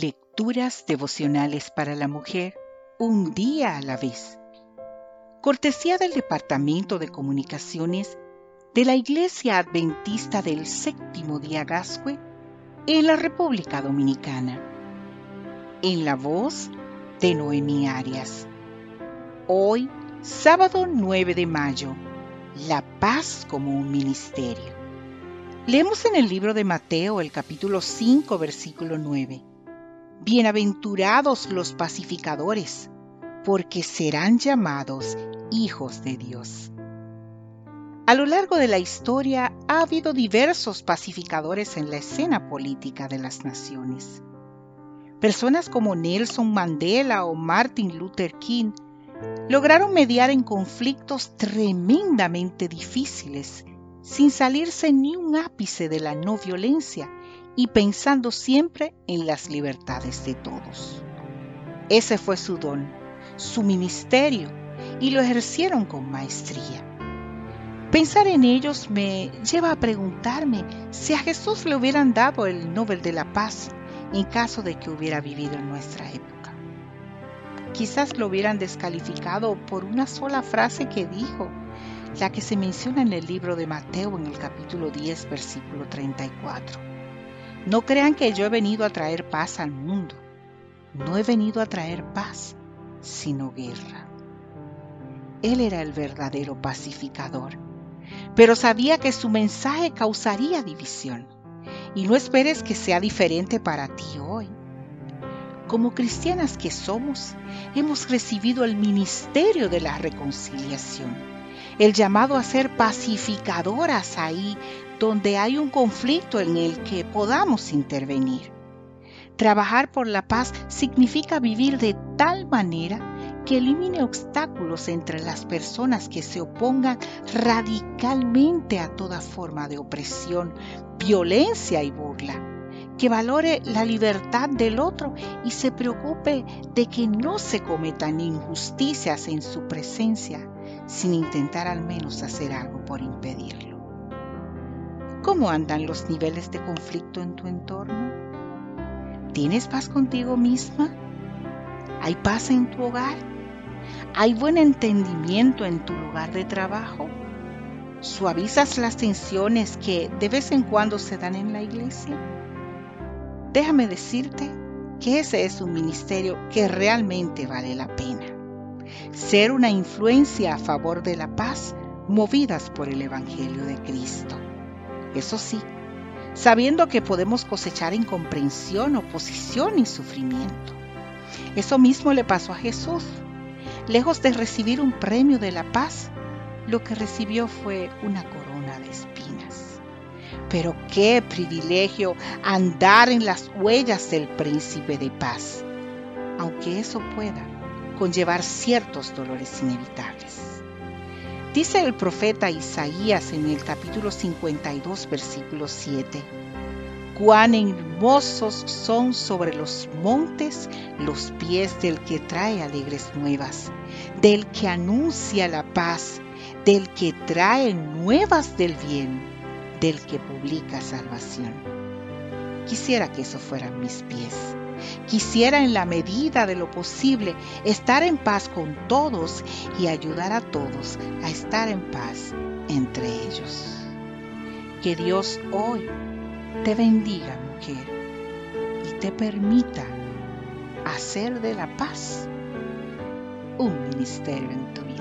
Lecturas devocionales para la mujer, un día a la vez. Cortesía del Departamento de Comunicaciones de la Iglesia Adventista del Séptimo Día Gascue en la República Dominicana. En la voz de Noemí Arias. Hoy, sábado 9 de mayo, la paz como un ministerio. Leemos en el libro de Mateo el capítulo 5, versículo 9. Bienaventurados los pacificadores, porque serán llamados hijos de Dios. A lo largo de la historia ha habido diversos pacificadores en la escena política de las naciones. Personas como Nelson Mandela o Martin Luther King lograron mediar en conflictos tremendamente difíciles sin salirse ni un ápice de la no violencia y pensando siempre en las libertades de todos. Ese fue su don, su ministerio, y lo ejercieron con maestría. Pensar en ellos me lleva a preguntarme si a Jesús le hubieran dado el Nobel de la Paz en caso de que hubiera vivido en nuestra época. Quizás lo hubieran descalificado por una sola frase que dijo, la que se menciona en el libro de Mateo en el capítulo 10, versículo 34 no crean que yo he venido a traer paz al mundo. No he venido a traer paz, sino guerra. Él era el verdadero pacificador, pero sabía que su mensaje causaría división. Y no esperes que sea diferente para ti hoy. Como cristianas que somos, hemos recibido el ministerio de la reconciliación, el llamado a ser pacificadoras ahí donde hay un conflicto en el que podamos intervenir. Trabajar por la paz significa vivir de tal manera que elimine obstáculos entre las personas que se opongan radicalmente a toda forma de opresión, violencia y burla, que valore la libertad del otro y se preocupe de que no se cometan injusticias en su presencia sin intentar al menos hacer algo por impedirlo. ¿Cómo andan los niveles de conflicto en tu entorno? ¿Tienes paz contigo misma? ¿Hay paz en tu hogar? ¿Hay buen entendimiento en tu lugar de trabajo? ¿Suavizas las tensiones que de vez en cuando se dan en la iglesia? Déjame decirte que ese es un ministerio que realmente vale la pena. Ser una influencia a favor de la paz movidas por el Evangelio de Cristo. Eso sí, sabiendo que podemos cosechar incomprensión, oposición y sufrimiento. Eso mismo le pasó a Jesús. Lejos de recibir un premio de la paz, lo que recibió fue una corona de espinas. Pero qué privilegio andar en las huellas del príncipe de paz, aunque eso pueda conllevar ciertos dolores inevitables. Dice el profeta Isaías en el capítulo 52, versículo 7, cuán hermosos son sobre los montes los pies del que trae alegres nuevas, del que anuncia la paz, del que trae nuevas del bien, del que publica salvación. Quisiera que eso fueran mis pies Quisiera en la medida de lo posible estar en paz con todos y ayudar a todos a estar en paz entre ellos. Que Dios hoy te bendiga, mujer, y te permita hacer de la paz un ministerio en tu vida.